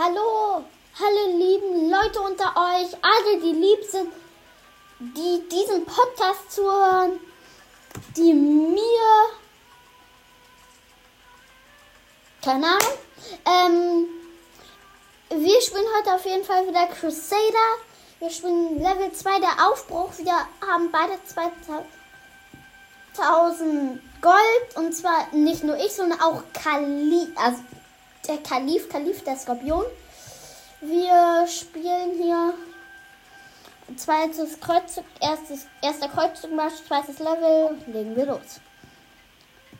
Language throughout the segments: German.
Hallo, alle lieben Leute unter euch, alle, die lieb sind, die diesen Podcast zuhören, die mir, keine Ahnung, ähm, wir spielen heute auf jeden Fall wieder Crusader. Wir spielen Level 2 der Aufbruch. Wir haben beide 2000 Gold. Und zwar nicht nur ich, sondern auch Kali, also der Kalif, Kalif, der Skorpion. Wir spielen hier zweites Kreuzzug, erstes, erster Kreuzzugmarsch, zweites Level. Legen wir los.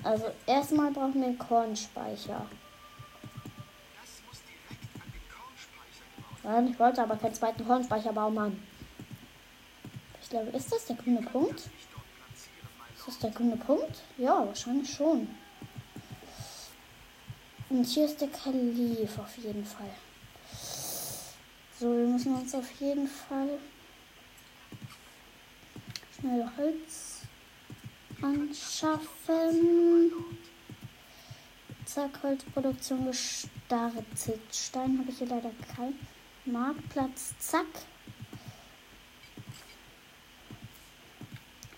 Also erstmal brauchen wir einen Kornspeicher. Nein, ich wollte aber keinen zweiten Kornspeicher bauen, Mann. Ich glaube, ist das der grüne Punkt? Ist das der grüne Punkt? Ja, wahrscheinlich schon. Und hier ist der Kalif auf jeden Fall. So, wir müssen uns auf jeden Fall schnell Holz anschaffen. Zack, Holzproduktion gestartet. Stein habe ich hier leider keinen. Marktplatz, zack.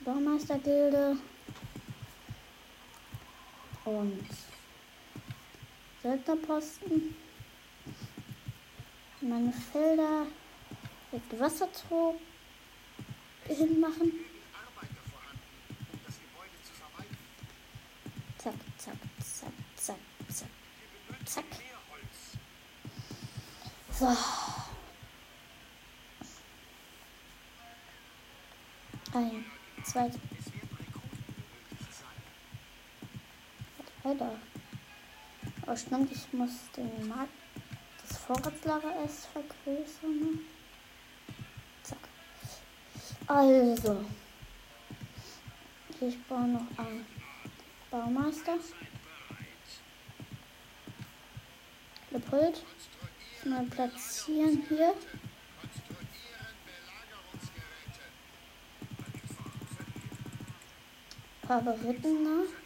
Baumeistergilde. Und Söldnerposten. Meine Felder mit Wassertrog hinmachen. Zack, zack, zack, zack, zack, zack. So. Ein, zwei. Alter. Oh, stimmt, ich muss den Markt, das Vorratslager erst vergrößern. Zack. Also. Ich brauche noch einen Baumeister. Leopold. Mal platzieren hier. Favoriten nach.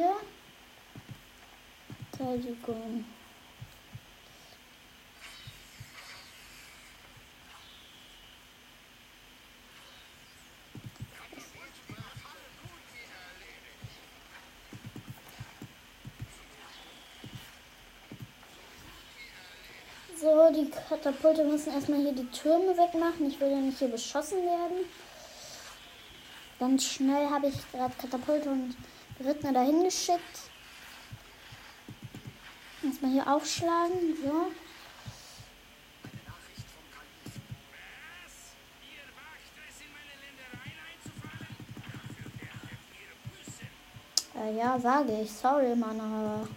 Hier. Verteidigung. So, die Katapulte müssen erstmal hier die Türme wegmachen. Ich will ja nicht hier beschossen werden. Ganz schnell habe ich gerade Katapulte und Rittner dahin geschickt. Erstmal hier aufschlagen. So. Äh, ja, sage ich. Sorry, Mann, aber.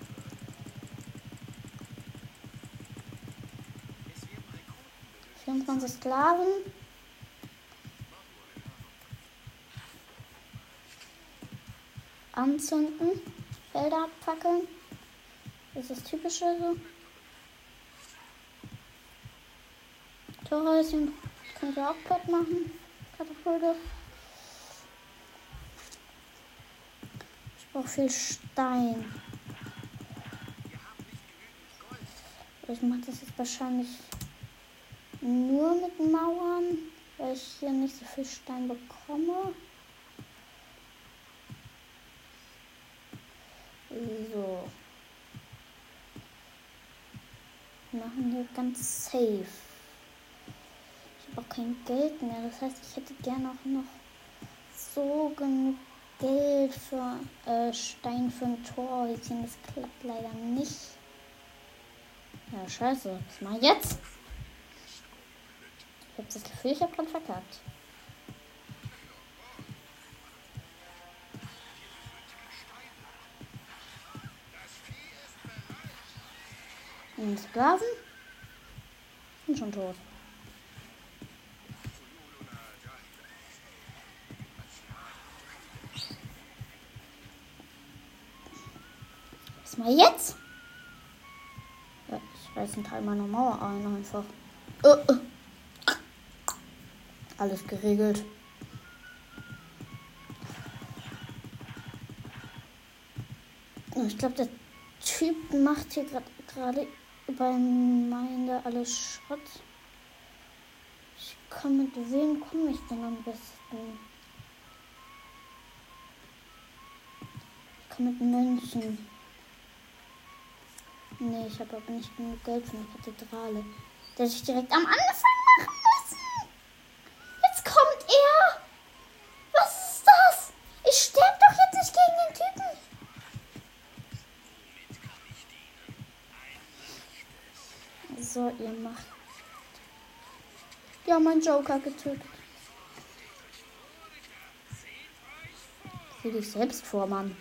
24 Sklaven. Anzünden. Felder abfackeln. Das ist das Typische so. Torhäuschen könnt ihr auch platt machen. Katapulte. Ich brauche viel Stein. Ich mache das jetzt wahrscheinlich nur mit Mauern, weil ich hier nicht so viel Stein bekomme. So. Wir machen hier ganz safe. Ich habe auch kein Geld mehr. Das heißt, ich hätte gerne auch noch so genug Geld für äh, Stein für ein Torhäuschen. Das klappt leider nicht. Ja, scheiße. Was mache ich jetzt? Ich habe das Gefühl, ich habe gerade verkackt. Und Sklaven bin schon tot. Was mal jetzt? Ja, ich weiß ein Teil meiner Mauer ein einfach. Uh, uh. Alles geregelt. Ich glaube, der Typ macht hier gerade bei meine alles Schrott. Ich kann mit wem komme ich denn am besten? Ich kann mit Mönchen. Nee, ich habe aber nicht genug Geld für eine Kathedrale. Der sich direkt am Anfang machen müssen. Jetzt kommt er. Was ist das? Ich sterbe doch jetzt nicht gegen den Ihr macht. Ja, mein Joker getötet. Sieh dich selbst vor, Mann.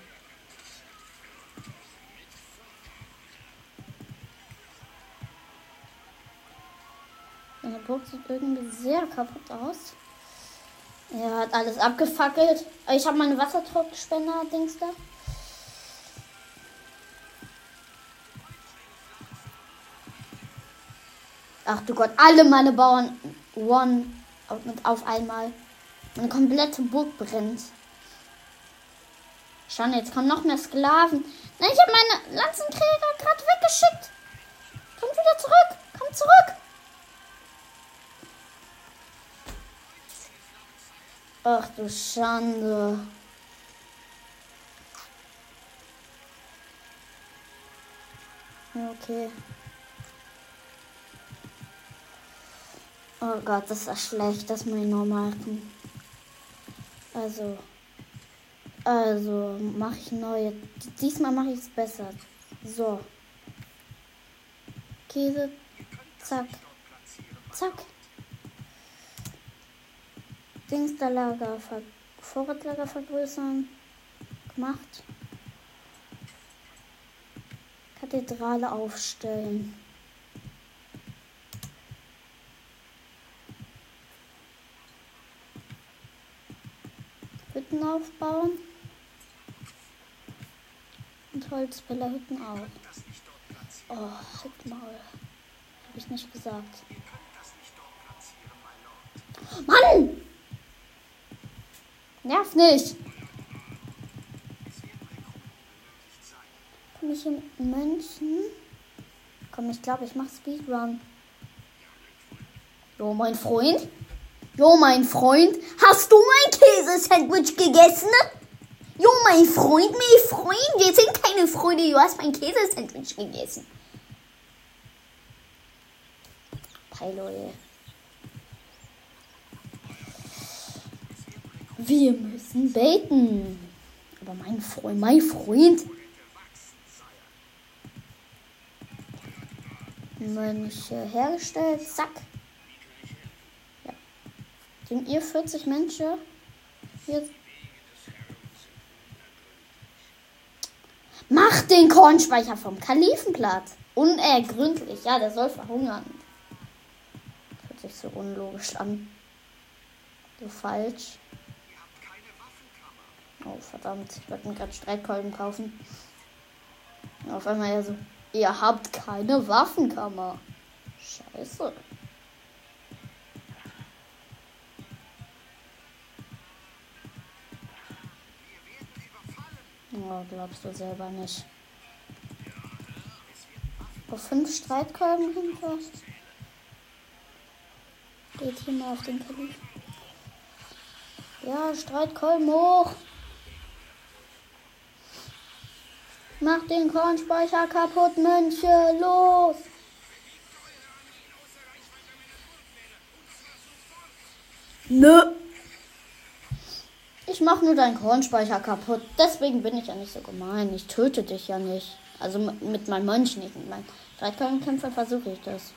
Burg sieht irgendwie sehr kaputt aus. Er hat alles abgefackelt. Ich habe meine Wassertrockspender-Dings da. Ach du Gott, alle meine Bauern one auf, auf einmal. Meine komplette Burg brennt. Schon, jetzt kommen noch mehr Sklaven. Nein, ich habe meine Lanzenträger gerade weggeschickt. Kommt wieder zurück. Kommt zurück. Ach du Schande. Okay. Oh Gott, das ist schlecht, das muss ich noch machen. Also. Also, mache ich neue. Diesmal mache ich es besser. So. Käse. Zack. Zack. Dingsterlager, Ver Vorratslager vergrößern. Gemacht. Kathedrale aufstellen. Hütten aufbauen. Und Holzfällerhütten auch. Oh, Hüttenmaul. Habe ich nicht gesagt. Mann! Nerv nicht. Komm ich in München? Komm, ich glaube, ich mach Speedrun. Jo, mein Freund. Jo, mein Freund. Hast du mein Käsesandwich gegessen? Jo, mein Freund, mein Freund. Wir sind keine Freunde. Du hast mein Käsesandwich gegessen. Hallo, ey. Wir müssen beten. Aber mein Freund, mein Freund. Mönche hergestellt. Zack. Sind ihr 40 Menschen? Hier. Macht den Kornspeicher vom Kalifenplatz. Unergründlich. Ja, der soll verhungern. Hört sich so unlogisch an. So falsch. Oh, verdammt. Ich wollte mir gerade Streitkolben kaufen. Auf einmal ja so. Ihr habt keine Waffenkammer. Scheiße. Oh, glaubst du selber nicht. Auf fünf Streitkolben hin fast. Geht hier mal auf den Kalif. Ja, Streitkolben hoch. Mach den Kornspeicher kaputt, Mönche, los! Nö. Ich mach nur deinen Kornspeicher kaputt. Deswegen bin ich ja nicht so gemein. Ich töte dich ja nicht. Also mit meinem Mönch nicht. Mit meinen Streitkolbenkämpfer versuche ich das.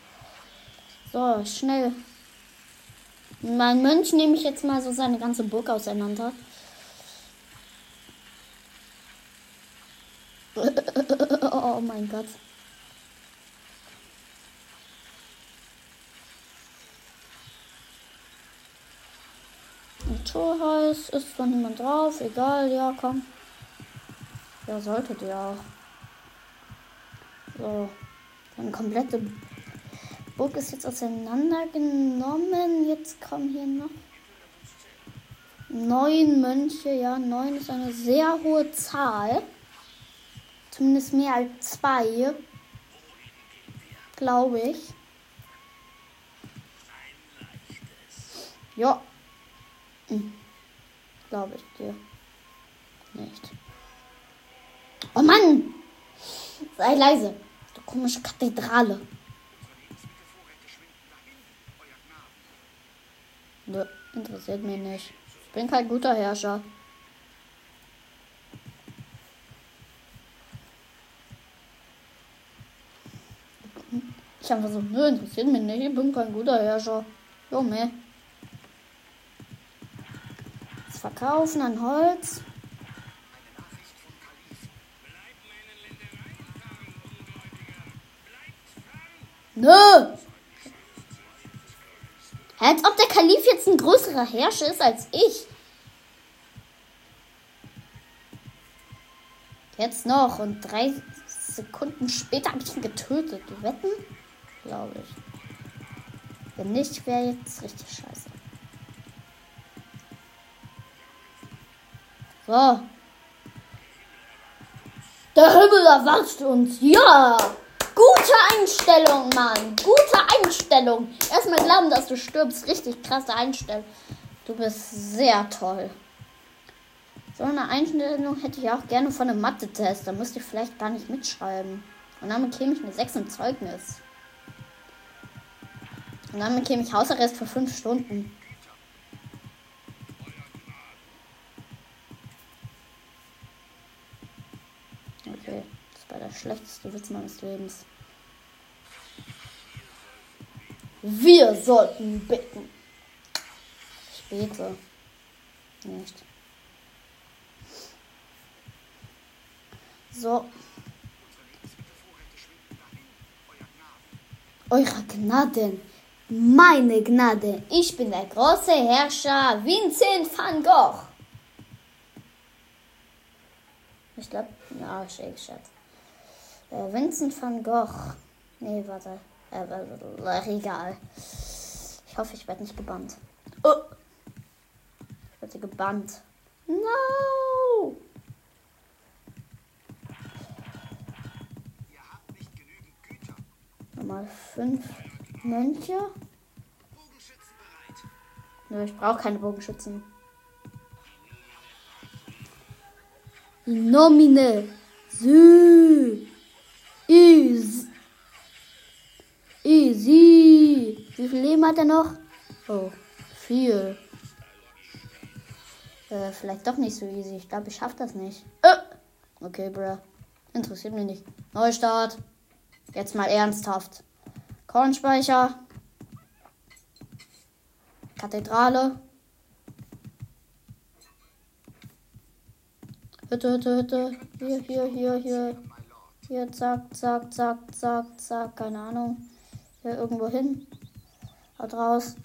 So, schnell. Mein Mönch nehme ich jetzt mal so seine ganze Burg auseinander. oh mein Gott. Naturhaus ist von niemand drauf. Egal, ja, komm. Ja, solltet ihr auch. So. Eine komplette Burg ist jetzt auseinandergenommen. Jetzt kommen hier noch neun Mönche. Ja, neun ist eine sehr hohe Zahl. Zumindest mehr als zwei. Glaube ich. Ja. Hm. Glaube ich dir. Nicht. Oh Mann! Sei leise. Du komische Kathedrale. Nö, interessiert mich nicht. Ich bin kein guter Herrscher. Ich habe so, nö, interessiert mich nicht. Ich bin kein guter Herrscher. Junge. Jetzt verkaufen an Holz. Nö. Als ob der Kalif jetzt ein größerer Herrscher ist als ich. Jetzt noch und drei Sekunden später habe ich ihn getötet. Wetten? Glaube ich. Wenn nicht, wäre jetzt richtig scheiße. So. Der Himmel erwartet uns. Ja! Gute Einstellung, Mann. Gute Einstellung. Erstmal glauben, dass du stirbst. Richtig krasse Einstellung. Du bist sehr toll. So eine Einstellung hätte ich auch gerne von einem Mathe-Test. Da müsste ich vielleicht gar nicht mitschreiben. Und dann bekäme ich eine 6 im Zeugnis. Und dann bekäme ich Hausarrest für 5 Stunden. Okay, das war der schlechteste Witz meines Lebens. Wir sollten bitten. Ich bete. Nicht. So. Eure Gnaden. Meine Gnade. Ich bin der große Herrscher Vincent van Gogh. Ich glaube, ja, Shake Chat. Äh, Vincent van Gogh. Nee, warte. Äh, egal. Ich hoffe, ich werde nicht gebannt. Oh. Ich werde gebannt. No! Nochmal fünf Mönche. Nö, ich brauche keine Bogenschützen. Nomine. Sü. Is. Easy. Wie viel Leben hat er noch? Oh, viel. Äh, vielleicht doch nicht so easy. Ich glaube, ich schaffe das nicht. Äh. Okay, bruh. Interessiert mich nicht. Neustart. Jetzt mal ernsthaft. Kornspeicher. Kathedrale. Hütte, Hütte, Hütte. Hier, hier, hier, hier. Hier, zack, zack, zack, zack, zack. Keine Ahnung. Hier irgendwo hin. Haut raus.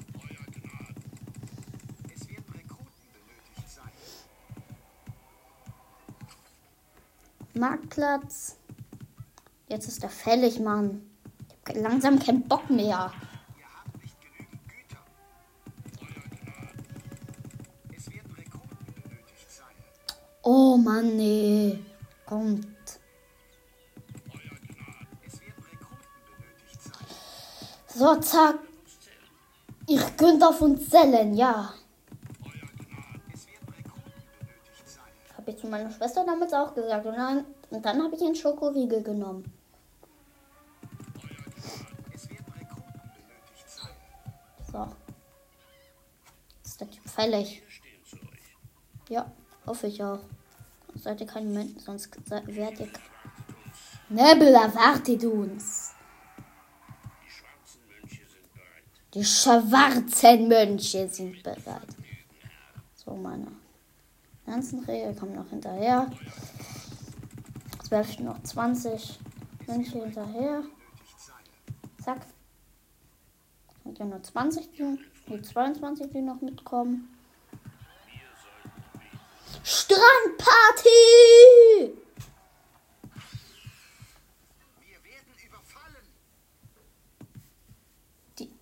Marktplatz. Jetzt ist er fällig, Mann. Ich hab langsam keinen Bock mehr. Oh Mann, nee. Kommt. So, zack. Ich gönnt auf uns Zellen, ja. Habe ich zu meiner Schwester damals auch gesagt. Und dann, und dann habe ich einen Schokoriegel genommen. So. Ist der Typ fällig? Ja, hoffe ich auch. Seid ihr keine Menschen, sonst werdet ihr. Nebel erwartet uns. Die schwarzen Mönche sind bereit. So, meine ganzen Rehe kommen noch hinterher. Jetzt werfe ich noch 20 Mönche hinterher. Zack. Und ja nur 20, die, die 22, die noch mitkommen. Strandparty!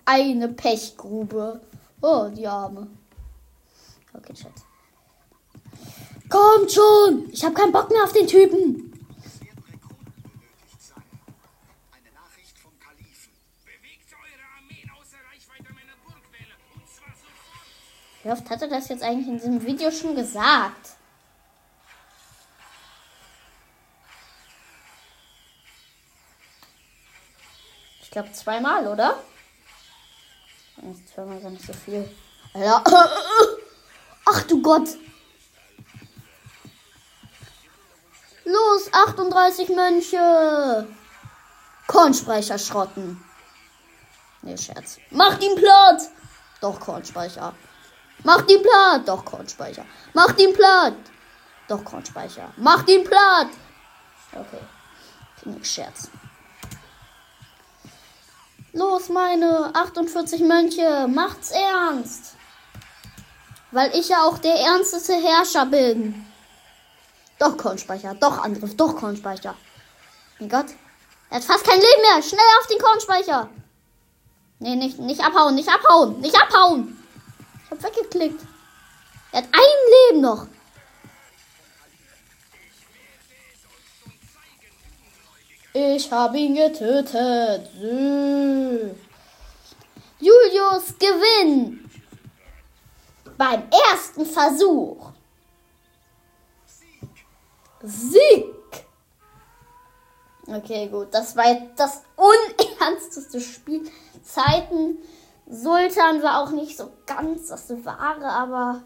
eine Pechgrube. Oh, die Arme. Okay, Schatz. Kommt schon! Ich habe keinen Bock mehr auf den Typen. Wie oft hat er das jetzt eigentlich in diesem Video schon gesagt? Ich glaube zweimal, oder? Zweimal ist ja nicht so viel. Alter. Ach du Gott. Los, 38 Mönche. Kornspeicher schrotten. Nee, Scherz. Macht ihn platt. Doch, Kornspeicher. Macht ihn platt. Doch, Kornspeicher. Macht ihn platt. Doch, Kornspeicher. Macht ihn platt. Okay. Ich Scherz. Los, meine 48 Mönche. Macht's ernst. Weil ich ja auch der ernsteste Herrscher bin. Doch Kornspeicher, doch Angriff, doch Kornspeicher. Mein Gott. Er hat fast kein Leben mehr. Schnell auf den Kornspeicher. Nee, nicht, nicht abhauen, nicht abhauen, nicht abhauen. Ich hab weggeklickt. Er hat ein Leben noch. Ich habe ihn getötet. Julius gewinnt. Beim ersten Versuch. Sieg! Okay, gut. Das war jetzt das unernsteste Spiel. Zeiten. Sultan war auch nicht so ganz das Wahre, aber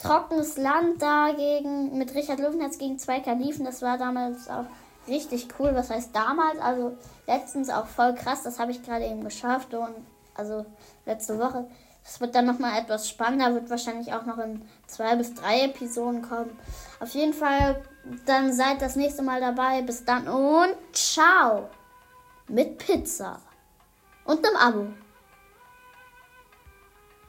trockenes Land dagegen mit Richard Löwenherz gegen zwei Kalifen, das war damals auch richtig cool. Was heißt damals? Also letztens auch voll krass. Das habe ich gerade eben geschafft und also letzte Woche. Es wird dann nochmal etwas spannender, wird wahrscheinlich auch noch in zwei bis drei Episoden kommen. Auf jeden Fall, dann seid das nächste Mal dabei. Bis dann und ciao. Mit Pizza. Und einem Abo.